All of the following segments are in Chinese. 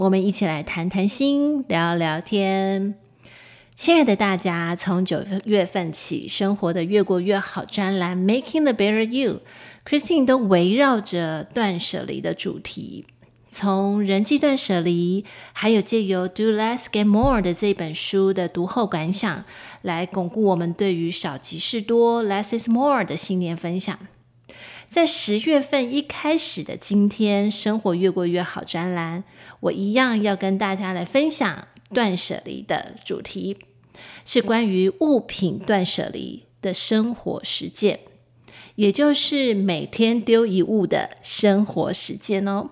我们一起来谈谈心，聊聊天。亲爱的大家，从九月份起，生活的越过越好专栏 Making the Better You，Christine 都围绕着断舍离的主题，从人际断舍离，还有借由 Do Less Get More 的这本书的读后感想，来巩固我们对于少即是多 Less is More 的信念分享。在十月份一开始的今天，生活越过越好专栏，我一样要跟大家来分享断舍离的主题，是关于物品断舍离的生活实践，也就是每天丢一物的生活实践哦。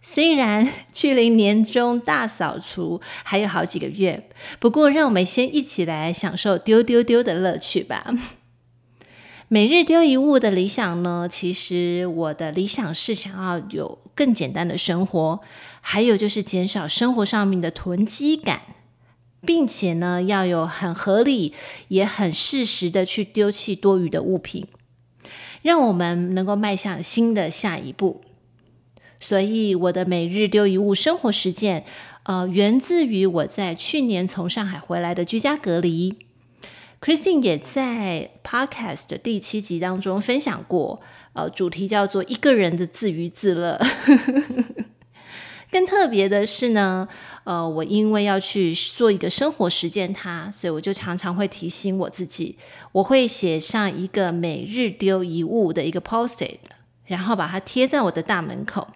虽然距离年终大扫除还有好几个月，不过让我们先一起来享受丢丢丢的乐趣吧。每日丢一物的理想呢？其实我的理想是想要有更简单的生活，还有就是减少生活上面的囤积感，并且呢要有很合理也很适时的去丢弃多余的物品，让我们能够迈向新的下一步。所以我的每日丢一物生活实践，呃，源自于我在去年从上海回来的居家隔离。Christine 也在 Podcast 的第七集当中分享过，呃，主题叫做“一个人的自娱自乐”。更特别的是呢，呃，我因为要去做一个生活实践它，所以我就常常会提醒我自己，我会写上一个每日丢一物的一个 Post-it，然后把它贴在我的大门口。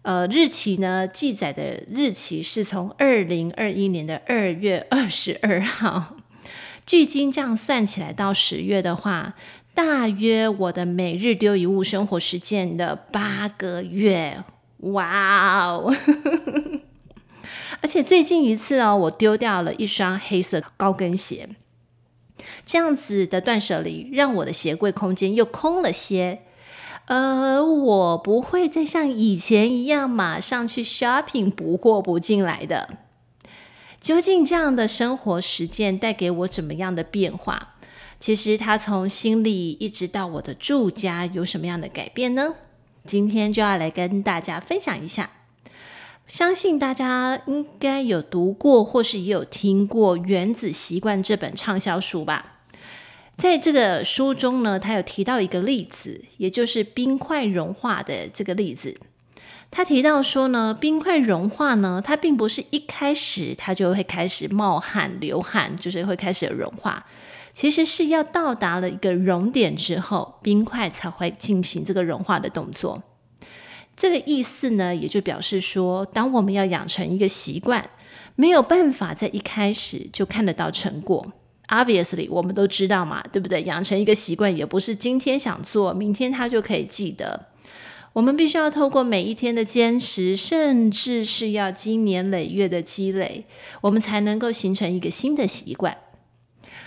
呃，日期呢，记载的日期是从二零二一年的二月二十二号。距今这样算起来，到十月的话，大约我的每日丢一物生活实践的八个月，哇哦！而且最近一次哦，我丢掉了一双黑色高跟鞋，这样子的断舍离让我的鞋柜空间又空了些，而我不会再像以前一样马上去 shopping 补货补进来的。究竟这样的生活实践带给我怎么样的变化？其实它从心里一直到我的住家有什么样的改变呢？今天就要来跟大家分享一下。相信大家应该有读过或是也有听过《原子习惯》这本畅销书吧？在这个书中呢，他有提到一个例子，也就是冰块融化的这个例子。他提到说呢，冰块融化呢，它并不是一开始它就会开始冒汗、流汗，就是会开始融化。其实是要到达了一个熔点之后，冰块才会进行这个融化的动作。这个意思呢，也就表示说，当我们要养成一个习惯，没有办法在一开始就看得到成果。Obviously，我们都知道嘛，对不对？养成一个习惯也不是今天想做，明天他就可以记得。我们必须要透过每一天的坚持，甚至是要经年累月的积累，我们才能够形成一个新的习惯。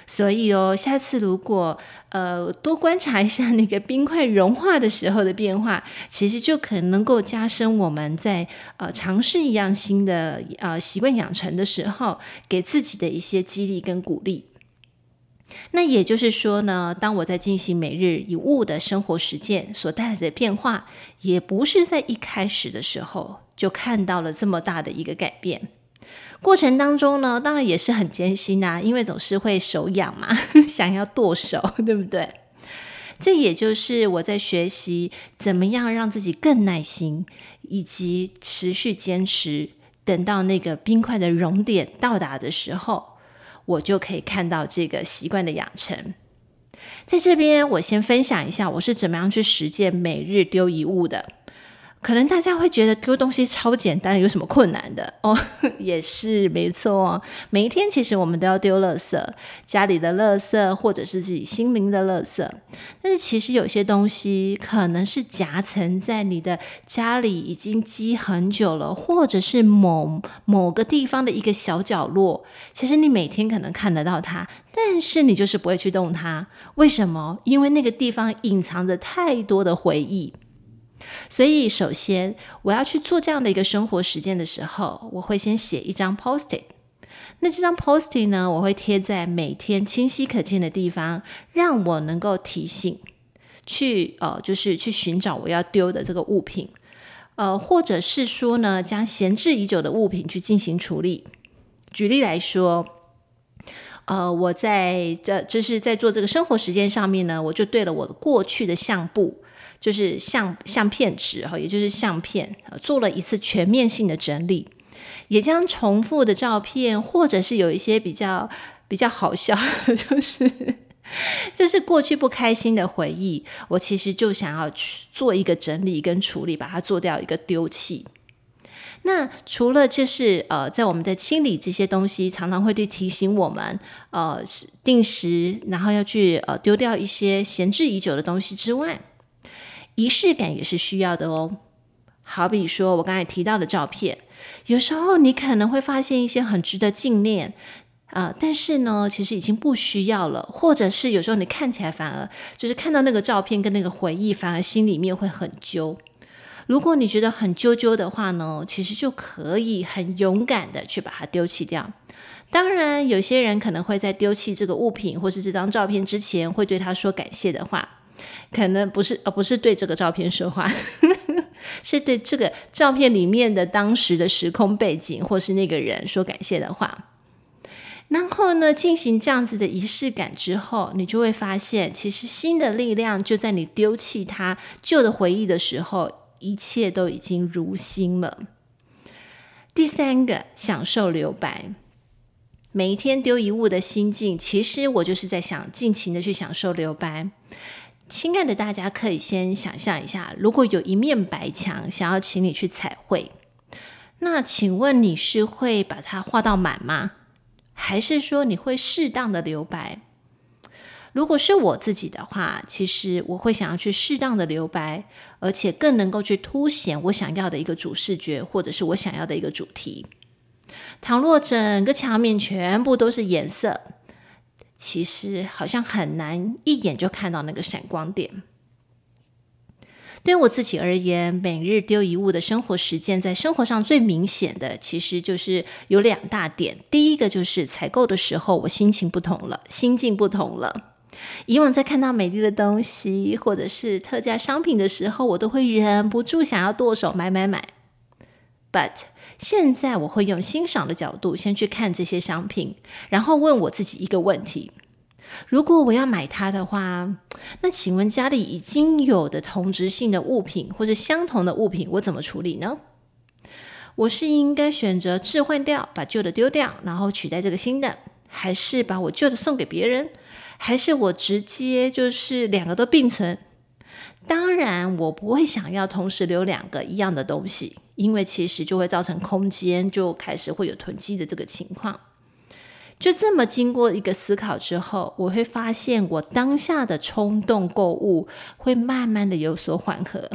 所以哦，下次如果呃多观察一下那个冰块融化的时候的变化，其实就可能能够加深我们在呃尝试一样新的呃习惯养成的时候，给自己的一些激励跟鼓励。那也就是说呢，当我在进行每日一物的生活实践所带来的变化，也不是在一开始的时候就看到了这么大的一个改变。过程当中呢，当然也是很艰辛呐，因为总是会手痒嘛，想要剁手，对不对？这也就是我在学习怎么样让自己更耐心，以及持续坚持，等到那个冰块的熔点到达的时候。我就可以看到这个习惯的养成。在这边，我先分享一下我是怎么样去实践每日丢一物的。可能大家会觉得丢东西超简单，有什么困难的哦？也是没错，每一天其实我们都要丢垃圾，家里的垃圾或者是自己心灵的垃圾。但是其实有些东西可能是夹层在你的家里已经积很久了，或者是某某个地方的一个小角落。其实你每天可能看得到它，但是你就是不会去动它。为什么？因为那个地方隐藏着太多的回忆。所以，首先我要去做这样的一个生活实践的时候，我会先写一张 Post-it。那这张 Post-it 呢，我会贴在每天清晰可见的地方，让我能够提醒去呃，就是去寻找我要丢的这个物品，呃，或者是说呢，将闲置已久的物品去进行处理。举例来说，呃，我在这就是在做这个生活实践上面呢，我就对了我过去的相簿。就是相相片纸哈，也就是相片，做了一次全面性的整理，也将重复的照片，或者是有一些比较比较好笑，就是就是过去不开心的回忆，我其实就想要去做一个整理跟处理，把它做掉一个丢弃。那除了就是呃，在我们的清理这些东西，常常会去提醒我们呃，定时然后要去呃丢掉一些闲置已久的东西之外。仪式感也是需要的哦，好比说我刚才提到的照片，有时候你可能会发现一些很值得纪念啊、但是呢，其实已经不需要了，或者是有时候你看起来反而就是看到那个照片跟那个回忆，反而心里面会很揪。如果你觉得很揪揪的话呢，其实就可以很勇敢的去把它丢弃掉。当然，有些人可能会在丢弃这个物品或是这张照片之前，会对他说感谢的话。可能不是，而不是对这个照片说话，是对这个照片里面的当时的时空背景，或是那个人说感谢的话。然后呢，进行这样子的仪式感之后，你就会发现，其实新的力量就在你丢弃它旧的回忆的时候，一切都已经如新了。第三个，享受留白。每一天丢一物的心境，其实我就是在想尽情的去享受留白。亲爱的大家，可以先想象一下，如果有一面白墙，想要请你去彩绘，那请问你是会把它画到满吗？还是说你会适当的留白？如果是我自己的话，其实我会想要去适当的留白，而且更能够去凸显我想要的一个主视觉，或者是我想要的一个主题。倘若整个墙面全部都是颜色，其实好像很难一眼就看到那个闪光点。对我自己而言，每日丢一物的生活实践，在生活上最明显的，其实就是有两大点。第一个就是采购的时候，我心情不同了，心境不同了。以往在看到美丽的东西或者是特价商品的时候，我都会忍不住想要剁手买买买。But 现在我会用欣赏的角度先去看这些商品，然后问我自己一个问题：如果我要买它的话，那请问家里已经有的同质性的物品或者相同的物品，我怎么处理呢？我是应该选择置换掉，把旧的丢掉，然后取代这个新的，还是把我旧的送给别人，还是我直接就是两个都并存？当然，我不会想要同时留两个一样的东西。因为其实就会造成空间就开始会有囤积的这个情况，就这么经过一个思考之后，我会发现我当下的冲动购物会慢慢的有所缓和。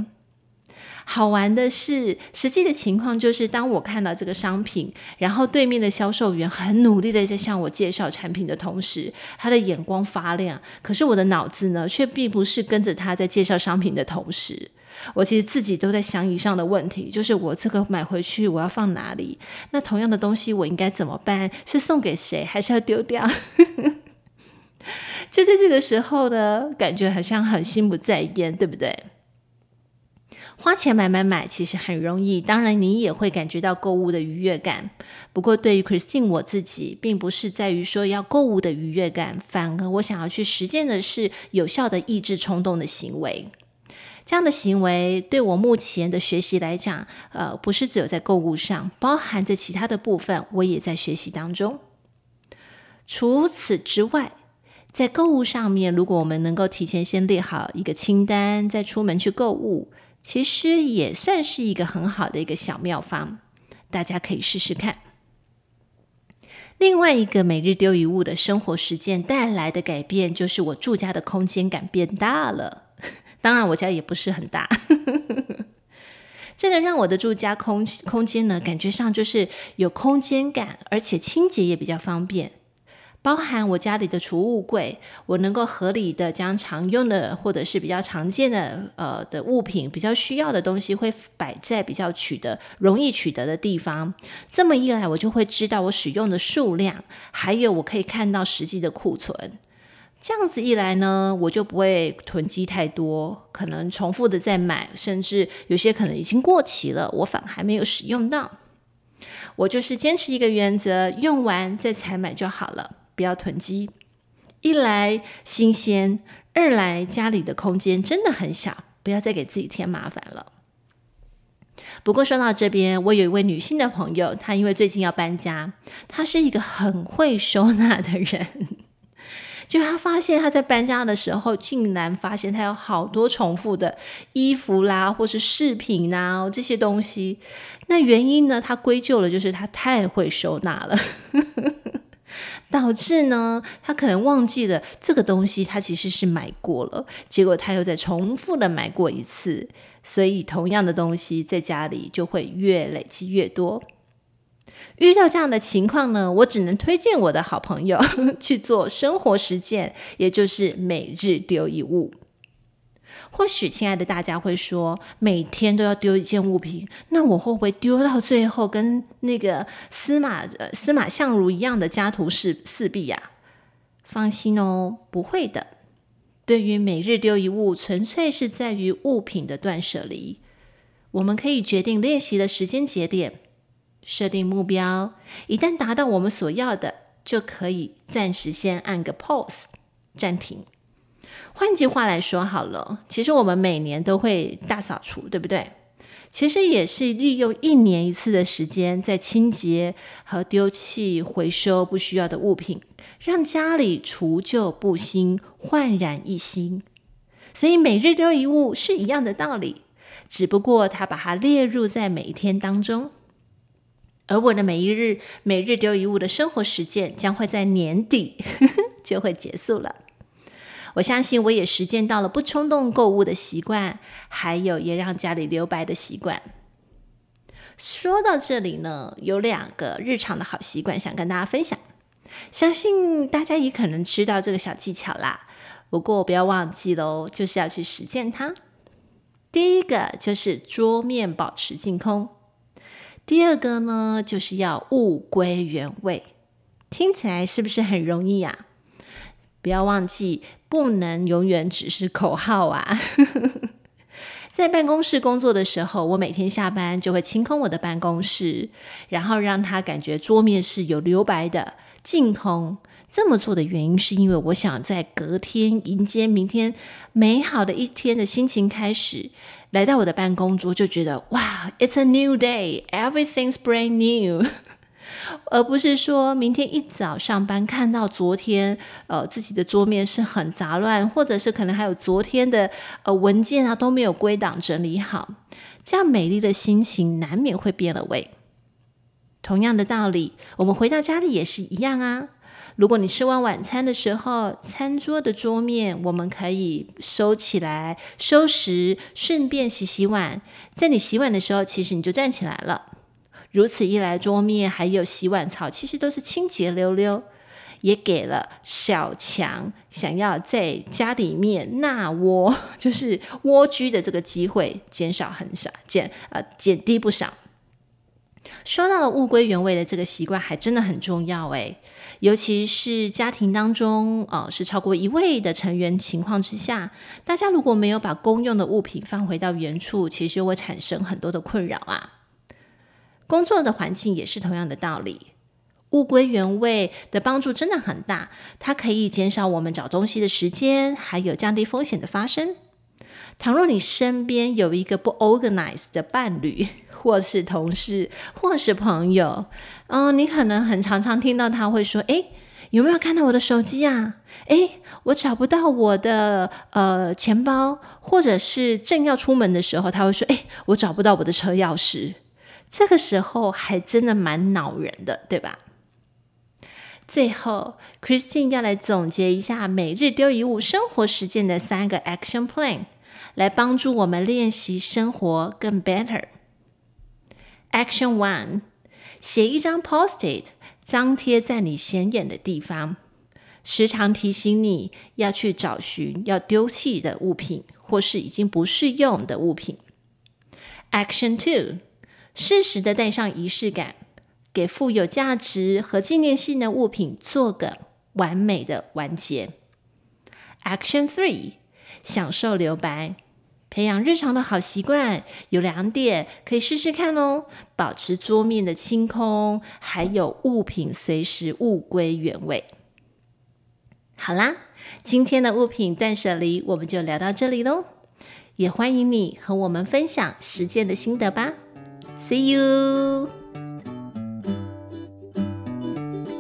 好玩的是，实际的情况就是，当我看到这个商品，然后对面的销售员很努力的在向我介绍产品的同时，他的眼光发亮，可是我的脑子呢，却并不是跟着他在介绍商品的同时。我其实自己都在想以上的问题，就是我这个买回去我要放哪里？那同样的东西我应该怎么办？是送给谁，还是要丢掉？就在这个时候呢，感觉好像很心不在焉，对不对？花钱买买买其实很容易，当然你也会感觉到购物的愉悦感。不过对于 Christine 我自己，并不是在于说要购物的愉悦感，反而我想要去实践的是有效的抑制冲动的行为。这样的行为对我目前的学习来讲，呃，不是只有在购物上，包含着其他的部分，我也在学习当中。除此之外，在购物上面，如果我们能够提前先列好一个清单，再出门去购物，其实也算是一个很好的一个小妙方，大家可以试试看。另外一个每日丢一物的生活实践带来的改变，就是我住家的空间感变大了。当然，我家也不是很大，这个让我的住家空空间呢，感觉上就是有空间感，而且清洁也比较方便。包含我家里的储物柜，我能够合理的将常用的或者是比较常见的呃的物品，比较需要的东西，会摆在比较取得容易取得的地方。这么一来，我就会知道我使用的数量，还有我可以看到实际的库存。这样子一来呢，我就不会囤积太多，可能重复的再买，甚至有些可能已经过期了，我反而还没有使用到。我就是坚持一个原则，用完再采买就好了。不要囤积，一来新鲜，二来家里的空间真的很小，不要再给自己添麻烦了。不过说到这边，我有一位女性的朋友，她因为最近要搬家，她是一个很会收纳的人，就他发现他在搬家的时候，竟然发现他有好多重复的衣服啦，或是饰品呐这些东西。那原因呢，他归咎了就是他太会收纳了。导致呢，他可能忘记了这个东西，他其实是买过了，结果他又再重复的买过一次，所以同样的东西在家里就会越累积越多。遇到这样的情况呢，我只能推荐我的好朋友 去做生活实践，也就是每日丢一物。或许，亲爱的大家会说，每天都要丢一件物品，那我会不会丢到最后跟那个司马呃司马相如一样的家徒四四壁呀？放心哦，不会的。对于每日丢一物，纯粹是在于物品的断舍离。我们可以决定练习的时间节点，设定目标，一旦达到我们所要的，就可以暂时先按个 pause 暂停。换句话来说好了，其实我们每年都会大扫除，对不对？其实也是利用一年一次的时间，在清洁和丢弃、回收不需要的物品，让家里除旧布新，焕然一新。所以每日丢一物是一样的道理，只不过他把它列入在每一天当中。而我的每一日每日丢一物的生活实践，将会在年底 就会结束了。我相信我也实践到了不冲动购物的习惯，还有也让家里留白的习惯。说到这里呢，有两个日常的好习惯想跟大家分享，相信大家也可能知道这个小技巧啦。不过不要忘记喽，就是要去实践它。第一个就是桌面保持净空，第二个呢就是要物归原位。听起来是不是很容易呀？不要忘记。不能永远只是口号啊！在办公室工作的时候，我每天下班就会清空我的办公室，然后让他感觉桌面是有留白的、净空。这么做的原因是因为我想在隔天迎接明天美好的一天的心情开始，来到我的办公桌就觉得哇，It's a new day, everything's brand new。而不是说明天一早上班看到昨天呃自己的桌面是很杂乱，或者是可能还有昨天的呃文件啊都没有归档整理好，这样美丽的心情难免会变了味。同样的道理，我们回到家里也是一样啊。如果你吃完晚餐的时候，餐桌的桌面我们可以收起来收拾，顺便洗洗碗。在你洗碗的时候，其实你就站起来了。如此一来，桌面还有洗碗槽，其实都是清洁溜溜，也给了小强想要在家里面纳窝，就是蜗居的这个机会减少很少，减呃减低不少。说到了物归原位的这个习惯，还真的很重要诶，尤其是家庭当中，呃，是超过一位的成员情况之下，大家如果没有把公用的物品放回到原处，其实会产生很多的困扰啊。工作的环境也是同样的道理，物归原位的帮助真的很大，它可以减少我们找东西的时间，还有降低风险的发生。倘若你身边有一个不 organized 的伴侣，或是同事，或是朋友，嗯，你可能很常常听到他会说：“诶，有没有看到我的手机啊？诶，我找不到我的呃钱包，或者是正要出门的时候，他会说：“诶，我找不到我的车钥匙。”这个时候还真的蛮恼人的，对吧？最后，Christine 要来总结一下每日丢一物生活实践的三个 Action Plan，来帮助我们练习生活更 better。Action One，写一张 Post-it，张贴在你显眼的地方，时常提醒你要去找寻要丢弃的物品，或是已经不适用的物品。Action Two，适时的带上仪式感。给富有价值和纪念性的物品做个完美的完结。Action Three，享受留白，培养日常的好习惯。有两点可以试试看哦：保持桌面的清空，还有物品随时物归原位。好啦，今天的物品断舍离我们就聊到这里喽。也欢迎你和我们分享实践的心得吧。See you。